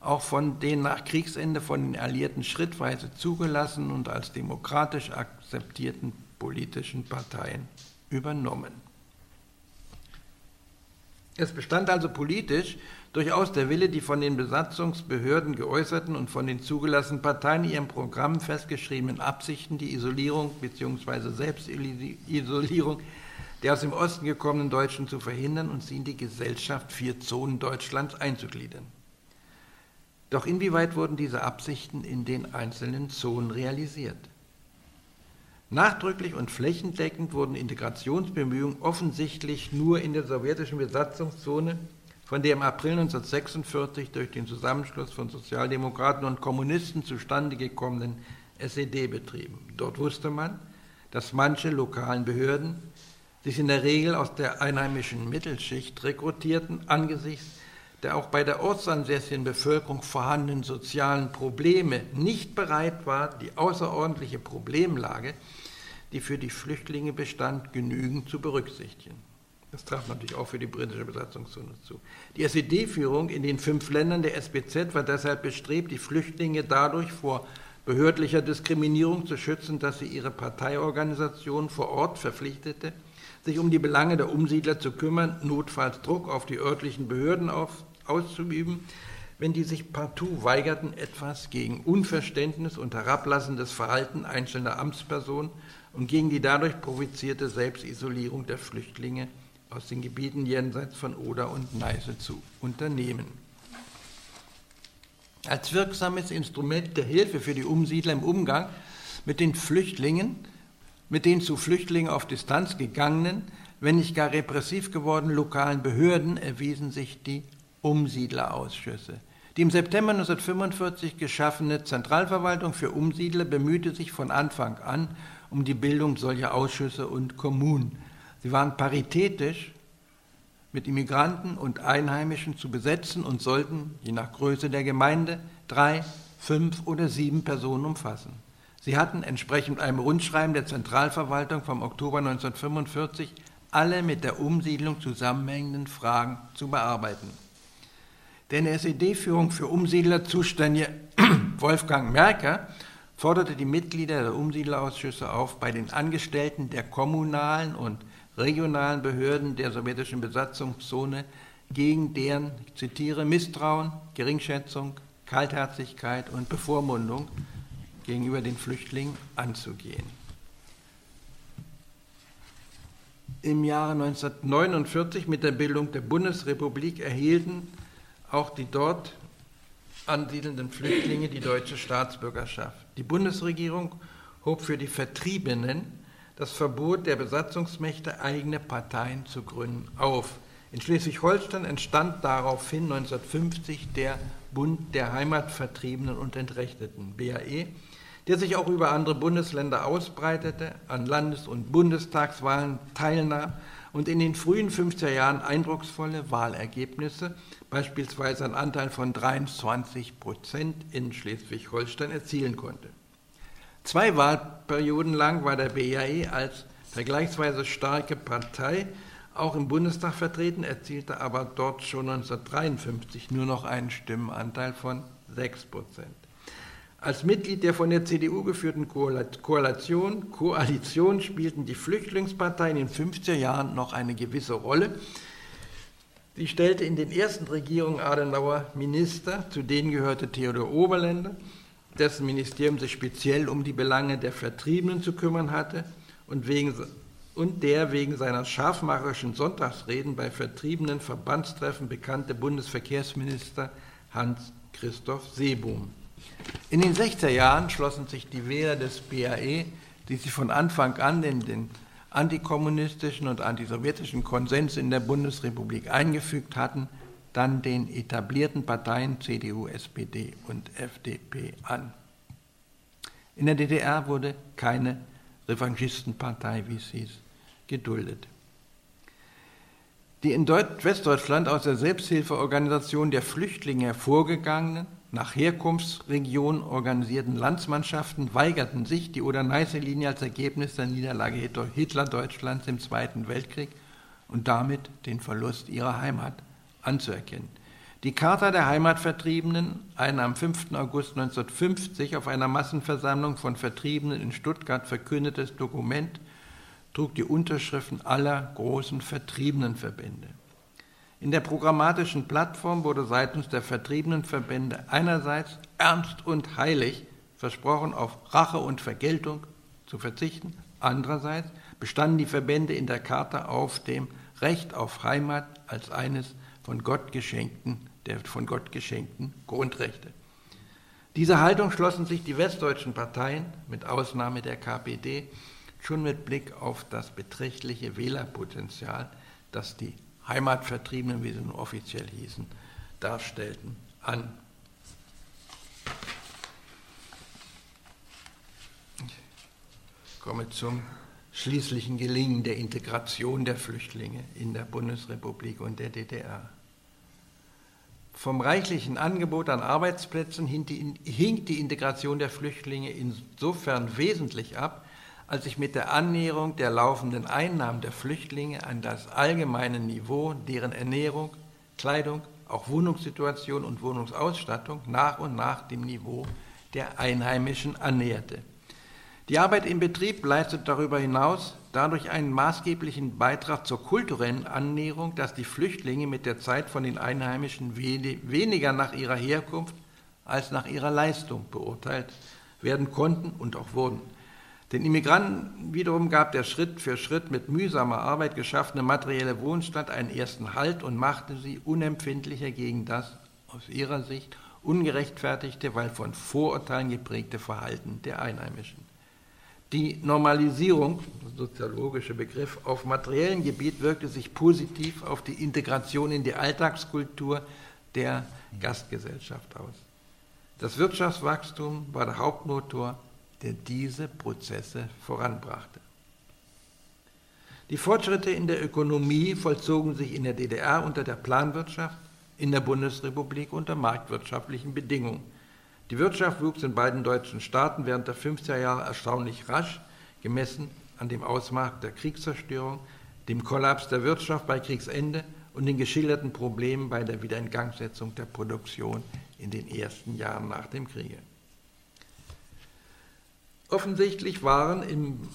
auch von den nach Kriegsende von den Alliierten schrittweise zugelassenen und als demokratisch akzeptierten politischen Parteien übernommen. Es bestand also politisch durchaus der Wille, die von den Besatzungsbehörden geäußerten und von den zugelassenen Parteien in ihrem Programm festgeschriebenen Absichten, die Isolierung bzw. Selbstisolierung der aus dem Osten gekommenen Deutschen zu verhindern und sie in die Gesellschaft vier Zonen Deutschlands einzugliedern. Doch inwieweit wurden diese Absichten in den einzelnen Zonen realisiert? Nachdrücklich und flächendeckend wurden Integrationsbemühungen offensichtlich nur in der sowjetischen Besatzungszone von der im April 1946 durch den Zusammenschluss von Sozialdemokraten und Kommunisten zustande gekommenen SED-Betrieben. Dort wusste man, dass manche lokalen Behörden sich in der Regel aus der einheimischen Mittelschicht rekrutierten angesichts der auch bei der ortsansässigen Bevölkerung vorhandenen sozialen Probleme nicht bereit war, die außerordentliche Problemlage, die für die Flüchtlinge bestand, genügend zu berücksichtigen. Das traf natürlich auch für die britische Besatzungszone zu. Die SED-Führung in den fünf Ländern der SBZ war deshalb bestrebt, die Flüchtlinge dadurch vor behördlicher Diskriminierung zu schützen, dass sie ihre Parteiorganisation vor Ort verpflichtete, sich um die Belange der Umsiedler zu kümmern, notfalls Druck auf die örtlichen Behörden auf, auszuüben, wenn die sich partout weigerten, etwas gegen Unverständnis und herablassendes Verhalten einzelner Amtspersonen und gegen die dadurch provozierte Selbstisolierung der Flüchtlinge aus den Gebieten jenseits von Oder und Neiße zu unternehmen. Als wirksames Instrument der Hilfe für die Umsiedler im Umgang mit den Flüchtlingen mit den zu Flüchtlingen auf Distanz gegangenen, wenn nicht gar repressiv gewordenen lokalen Behörden erwiesen sich die Umsiedlerausschüsse. Die im September 1945 geschaffene Zentralverwaltung für Umsiedler bemühte sich von Anfang an um die Bildung solcher Ausschüsse und Kommunen. Sie waren paritätisch mit Immigranten und Einheimischen zu besetzen und sollten, je nach Größe der Gemeinde, drei, fünf oder sieben Personen umfassen. Sie hatten entsprechend einem Rundschreiben der Zentralverwaltung vom Oktober 1945 alle mit der Umsiedlung zusammenhängenden Fragen zu bearbeiten. Der SED-Führung für Umsiedler zuständige Wolfgang Merker forderte die Mitglieder der Umsiedlerausschüsse auf, bei den Angestellten der kommunalen und regionalen Behörden der sowjetischen Besatzungszone gegen deren, ich zitiere, Misstrauen, Geringschätzung, Kaltherzigkeit und Bevormundung gegenüber den Flüchtlingen anzugehen. Im Jahre 1949 mit der Bildung der Bundesrepublik erhielten auch die dort ansiedelnden Flüchtlinge die deutsche Staatsbürgerschaft. Die Bundesregierung hob für die Vertriebenen das Verbot der Besatzungsmächte, eigene Parteien zu gründen, auf. In Schleswig-Holstein entstand daraufhin 1950 der Bund der Heimatvertriebenen und Entrechteten, BAE, der sich auch über andere Bundesländer ausbreitete, an Landes- und Bundestagswahlen teilnahm und in den frühen 50er Jahren eindrucksvolle Wahlergebnisse, beispielsweise einen Anteil von 23 Prozent in Schleswig-Holstein erzielen konnte. Zwei Wahlperioden lang war der BAE als vergleichsweise starke Partei auch im Bundestag vertreten, erzielte aber dort schon 1953 nur noch einen Stimmenanteil von 6 Prozent. Als Mitglied der von der CDU geführten Koalition, Koalition spielten die Flüchtlingsparteien in den 50er Jahren noch eine gewisse Rolle. Sie stellte in den ersten Regierungen Adenauer Minister, zu denen gehörte Theodor Oberländer, dessen Ministerium sich speziell um die Belange der Vertriebenen zu kümmern hatte und, wegen, und der wegen seiner scharfmacherischen Sonntagsreden bei vertriebenen Verbandstreffen bekannte Bundesverkehrsminister Hans Christoph Seebohm. In den 60er Jahren schlossen sich die Wähler des BAE, die sich von Anfang an in den antikommunistischen und antisowjetischen Konsens in der Bundesrepublik eingefügt hatten, dann den etablierten Parteien CDU, SPD und FDP an. In der DDR wurde keine Revanchistenpartei, wie es hieß, geduldet. Die in Westdeutschland aus der Selbsthilfeorganisation der Flüchtlinge hervorgegangenen nach Herkunftsregion organisierten Landsmannschaften weigerten sich, die Oder-Neiße-Linie als Ergebnis der Niederlage Hitler-Deutschlands im Zweiten Weltkrieg und damit den Verlust ihrer Heimat anzuerkennen. Die Charta der Heimatvertriebenen, ein am 5. August 1950 auf einer Massenversammlung von Vertriebenen in Stuttgart verkündetes Dokument, trug die Unterschriften aller großen Vertriebenenverbände. In der programmatischen Plattform wurde seitens der vertriebenen Verbände einerseits ernst und heilig versprochen, auf Rache und Vergeltung zu verzichten, andererseits bestanden die Verbände in der Charta auf dem Recht auf Heimat als eines von Gott geschenkten, der von Gott geschenkten Grundrechte. Dieser Haltung schlossen sich die westdeutschen Parteien, mit Ausnahme der KPD, schon mit Blick auf das beträchtliche Wählerpotenzial, das die Heimatvertriebenen, wie sie nun offiziell hießen, darstellten, an. Ich komme zum schließlichen Gelingen der Integration der Flüchtlinge in der Bundesrepublik und der DDR. Vom reichlichen Angebot an Arbeitsplätzen hinkt die Integration der Flüchtlinge insofern wesentlich ab, als sich mit der Annäherung der laufenden Einnahmen der Flüchtlinge an das allgemeine Niveau deren Ernährung, Kleidung, auch Wohnungssituation und Wohnungsausstattung nach und nach dem Niveau der Einheimischen annäherte. Die Arbeit im Betrieb leistet darüber hinaus dadurch einen maßgeblichen Beitrag zur kulturellen Annäherung, dass die Flüchtlinge mit der Zeit von den Einheimischen weniger nach ihrer Herkunft als nach ihrer Leistung beurteilt werden konnten und auch wurden. Den Immigranten wiederum gab der Schritt für Schritt mit mühsamer Arbeit geschaffene materielle Wohnstadt einen ersten Halt und machte sie unempfindlicher gegen das aus ihrer Sicht ungerechtfertigte, weil von Vorurteilen geprägte Verhalten der Einheimischen. Die Normalisierung, soziologische Begriff, auf materiellem Gebiet wirkte sich positiv auf die Integration in die Alltagskultur der Gastgesellschaft aus. Das Wirtschaftswachstum war der Hauptmotor, der diese Prozesse voranbrachte. Die Fortschritte in der Ökonomie vollzogen sich in der DDR unter der Planwirtschaft, in der Bundesrepublik unter marktwirtschaftlichen Bedingungen. Die Wirtschaft wuchs in beiden deutschen Staaten während der 50er Jahre erstaunlich rasch, gemessen an dem Ausmaß der Kriegszerstörung, dem Kollaps der Wirtschaft bei Kriegsende und den geschilderten Problemen bei der Wiederingangsetzung der Produktion in den ersten Jahren nach dem Kriege. Offensichtlich waren im,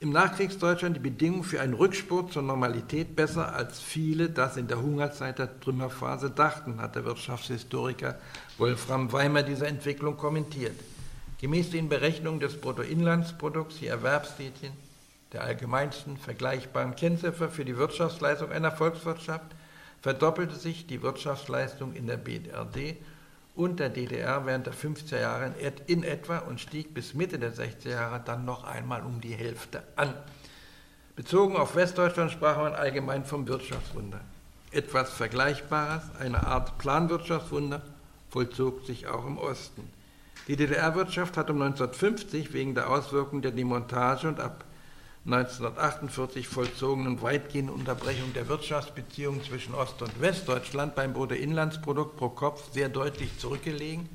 im Nachkriegsdeutschland die Bedingungen für einen Rückspurt zur Normalität besser, als viele das in der Hungerzeit der Trümmerphase dachten, hat der Wirtschaftshistoriker Wolfram Weimer diese Entwicklung kommentiert. Gemäß den Berechnungen des Bruttoinlandsprodukts, die Erwerbstätigen, der allgemeinsten vergleichbaren Kennziffer für die Wirtschaftsleistung einer Volkswirtschaft, verdoppelte sich die Wirtschaftsleistung in der BRD und der DDR während der 50er Jahre in etwa und stieg bis Mitte der 60er Jahre dann noch einmal um die Hälfte an. Bezogen auf Westdeutschland sprach man allgemein vom Wirtschaftswunder. Etwas Vergleichbares, eine Art Planwirtschaftswunder, vollzog sich auch im Osten. Die DDR-Wirtschaft hat um 1950 wegen der Auswirkungen der Demontage und ab 1948 vollzogenen weitgehenden Unterbrechung der Wirtschaftsbeziehungen zwischen Ost- und Westdeutschland beim Bruttoinlandsprodukt pro Kopf sehr deutlich zurückgelegen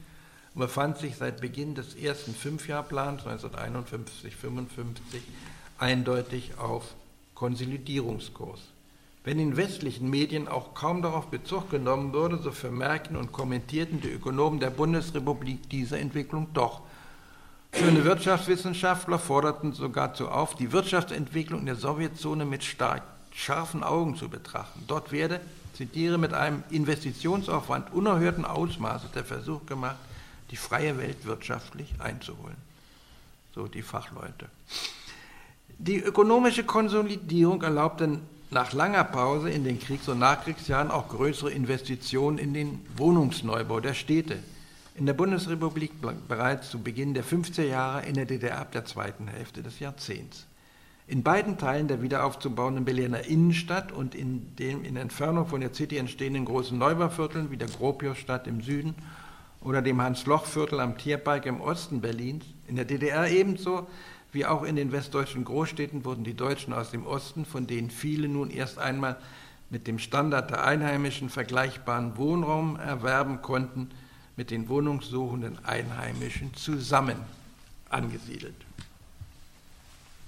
und befand sich seit Beginn des ersten Fünfjahrplans 1951-55 eindeutig auf Konsolidierungskurs. Wenn in westlichen Medien auch kaum darauf Bezug genommen wurde, so vermerkten und kommentierten die Ökonomen der Bundesrepublik diese Entwicklung doch Führende Wirtschaftswissenschaftler forderten sogar dazu auf, die Wirtschaftsentwicklung in der Sowjetzone mit stark, scharfen Augen zu betrachten. Dort werde, zitiere, mit einem Investitionsaufwand unerhörten Ausmaßes der Versuch gemacht, die freie Welt wirtschaftlich einzuholen. So die Fachleute. Die ökonomische Konsolidierung erlaubte nach langer Pause in den Kriegs- und Nachkriegsjahren auch größere Investitionen in den Wohnungsneubau der Städte in der Bundesrepublik bereits zu Beginn der 50er Jahre, in der DDR ab der zweiten Hälfte des Jahrzehnts. In beiden Teilen der wiederaufzubauenden Berliner Innenstadt und in den in Entfernung von der City entstehenden großen Neubauvierteln wie der Gropiusstadt im Süden oder dem Hans-Loch-Viertel am Tierpark im Osten Berlins, in der DDR ebenso wie auch in den westdeutschen Großstädten wurden die Deutschen aus dem Osten, von denen viele nun erst einmal mit dem Standard der Einheimischen vergleichbaren Wohnraum erwerben konnten, mit den wohnungssuchenden Einheimischen zusammen angesiedelt.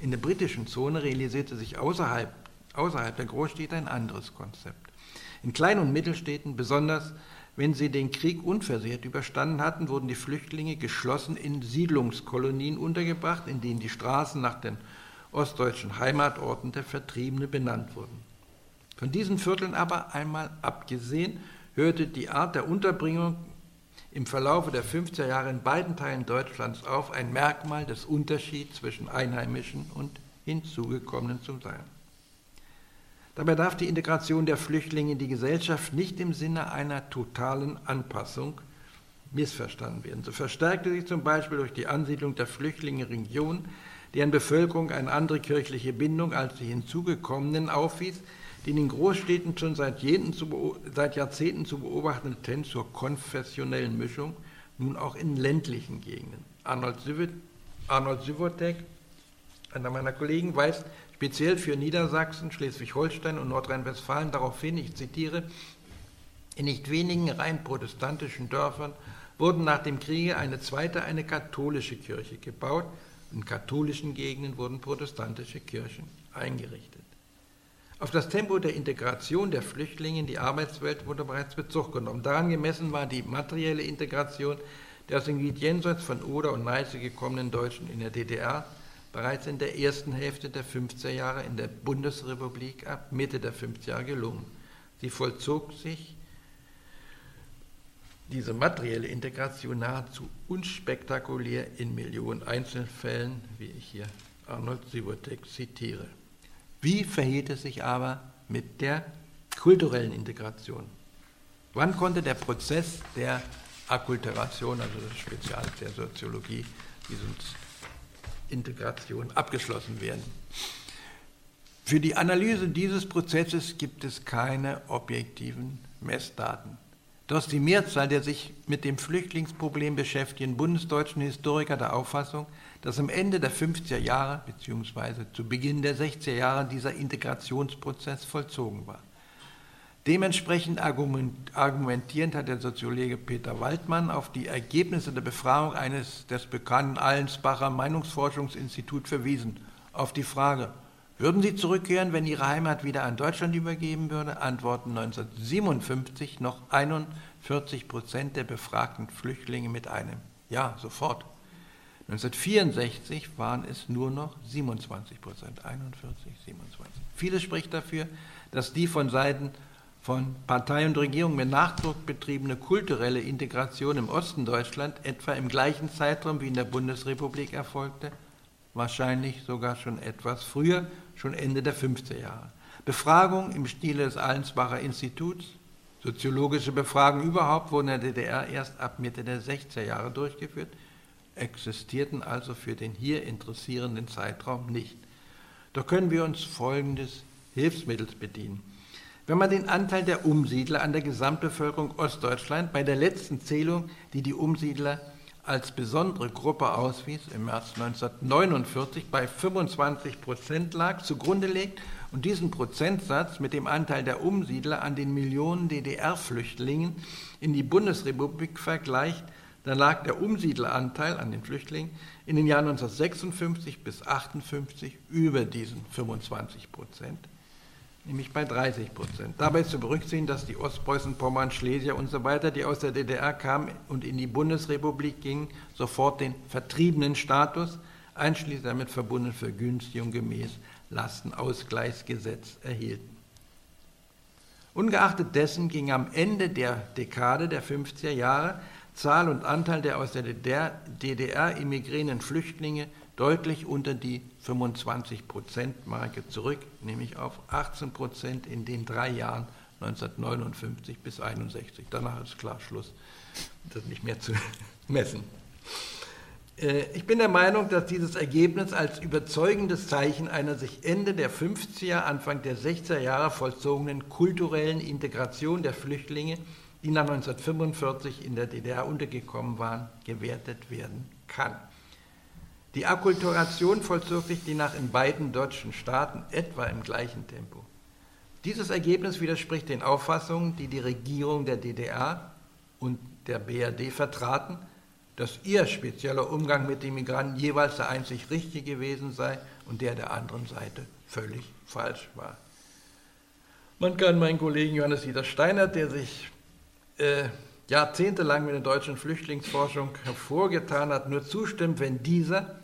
In der britischen Zone realisierte sich außerhalb, außerhalb der Großstädte ein anderes Konzept. In Klein- und Mittelstädten, besonders wenn sie den Krieg unversehrt überstanden hatten, wurden die Flüchtlinge geschlossen in Siedlungskolonien untergebracht, in denen die Straßen nach den ostdeutschen Heimatorten der Vertriebene benannt wurden. Von diesen Vierteln aber einmal abgesehen, hörte die Art der Unterbringung im Verlaufe der 50er Jahre in beiden Teilen Deutschlands auf, ein Merkmal des Unterschieds zwischen Einheimischen und Hinzugekommenen zu sein. Dabei darf die Integration der Flüchtlinge in die Gesellschaft nicht im Sinne einer totalen Anpassung missverstanden werden. So verstärkte sich zum Beispiel durch die Ansiedlung der Flüchtlinge in Regionen, deren Bevölkerung eine andere kirchliche Bindung als die hinzugekommenen aufwies, die in den Großstädten schon seit, zu, seit Jahrzehnten zu beobachtende Tendenz zur konfessionellen Mischung nun auch in ländlichen Gegenden. Arnold, Sivotek, einer meiner Kollegen, weist speziell für Niedersachsen, Schleswig-Holstein und Nordrhein-Westfalen darauf hin, ich zitiere, in nicht wenigen rein protestantischen Dörfern wurden nach dem Kriege eine zweite, eine katholische Kirche gebaut. In katholischen Gegenden wurden protestantische Kirchen eingerichtet. Auf das Tempo der Integration der Flüchtlinge in die Arbeitswelt wurde bereits Bezug genommen. Daran gemessen war die materielle Integration der aus dem Gebiet jenseits von Oder und Neiße gekommenen Deutschen in der DDR bereits in der ersten Hälfte der 50er Jahre in der Bundesrepublik ab Mitte der 50er Jahre gelungen. Sie vollzog sich diese materielle Integration nahezu unspektakulär in Millionen Einzelfällen, wie ich hier Arnold Sivotek zitiere. Wie verhielt es sich aber mit der kulturellen Integration? Wann konnte der Prozess der Akkulturation, also das Spezial der Soziologie, diese Integration abgeschlossen werden? Für die Analyse dieses Prozesses gibt es keine objektiven Messdaten. Doch die Mehrzahl der sich mit dem Flüchtlingsproblem beschäftigten bundesdeutschen Historiker der Auffassung, dass am Ende der 50er Jahre bzw. zu Beginn der 60er Jahre dieser Integrationsprozess vollzogen war. Dementsprechend argumentierend hat der Soziologe Peter Waldmann auf die Ergebnisse der Befragung eines des bekannten Allensbacher Meinungsforschungsinstituts verwiesen, auf die Frage, würden Sie zurückkehren, wenn Ihre Heimat wieder an Deutschland übergeben würde? Antworten 1957 noch 41 Prozent der befragten Flüchtlinge mit einem Ja, sofort. 1964 waren es nur noch 27 Prozent, 41, 27. Vieles spricht dafür, dass die von Seiten von Partei und Regierung mit Nachdruck betriebene kulturelle Integration im Osten Deutschland etwa im gleichen Zeitraum wie in der Bundesrepublik erfolgte, wahrscheinlich sogar schon etwas früher, schon Ende der 50er Jahre. Befragungen im Stile des Allensbacher Instituts, soziologische Befragungen überhaupt wurden in der DDR erst ab Mitte der 60er Jahre durchgeführt, existierten also für den hier interessierenden Zeitraum nicht. Doch können wir uns folgendes Hilfsmittels bedienen. Wenn man den Anteil der Umsiedler an der Gesamtbevölkerung Ostdeutschland bei der letzten Zählung, die die Umsiedler als besondere Gruppe auswies, im März 1949 bei 25 Prozent lag, zugrunde legt und diesen Prozentsatz mit dem Anteil der Umsiedler an den Millionen DDR-Flüchtlingen in die Bundesrepublik vergleicht, dann lag der Umsiedleranteil an den Flüchtlingen in den Jahren 1956 bis 1958 über diesen 25 Prozent nämlich bei 30 Prozent. Dabei ist zu berücksichtigen, dass die Ostpreußen, Pommern, Schlesier und so weiter, die aus der DDR kamen und in die Bundesrepublik gingen, sofort den vertriebenen Status, einschließlich damit verbundene Vergünstigung gemäß Lastenausgleichsgesetz erhielten. Ungeachtet dessen ging am Ende der Dekade der 50er Jahre Zahl und Anteil der aus der DDR, emigrierenden Flüchtlinge deutlich unter die 25-Prozent-Marke zurück, nämlich auf 18 Prozent in den drei Jahren 1959 bis 1961. Danach ist klar Schluss, das nicht mehr zu messen. Äh, ich bin der Meinung, dass dieses Ergebnis als überzeugendes Zeichen einer sich Ende der 50er, Anfang der 60er Jahre vollzogenen kulturellen Integration der Flüchtlinge, die nach 1945 in der DDR untergekommen waren, gewertet werden kann. Die Akkulturation vollzog sich demnach in beiden deutschen Staaten etwa im gleichen Tempo. Dieses Ergebnis widerspricht den Auffassungen, die die Regierung der DDR und der BRD vertraten, dass ihr spezieller Umgang mit den Migranten jeweils der einzig richtige gewesen sei und der der anderen Seite völlig falsch war. Man kann meinen Kollegen Johannes Dieter Steiner, der sich äh, jahrzehntelang mit der deutschen Flüchtlingsforschung hervorgetan hat, nur zustimmt, wenn dieser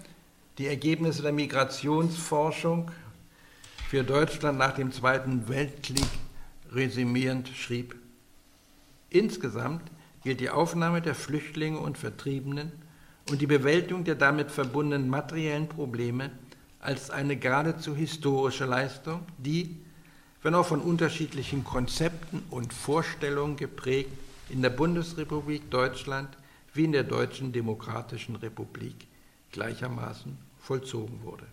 die Ergebnisse der Migrationsforschung für Deutschland nach dem Zweiten Weltkrieg resümierend schrieb. Insgesamt gilt die Aufnahme der Flüchtlinge und Vertriebenen und die Bewältigung der damit verbundenen materiellen Probleme als eine geradezu historische Leistung, die, wenn auch von unterschiedlichen Konzepten und Vorstellungen geprägt, in der Bundesrepublik Deutschland wie in der Deutschen Demokratischen Republik gleichermaßen vollzogen wurde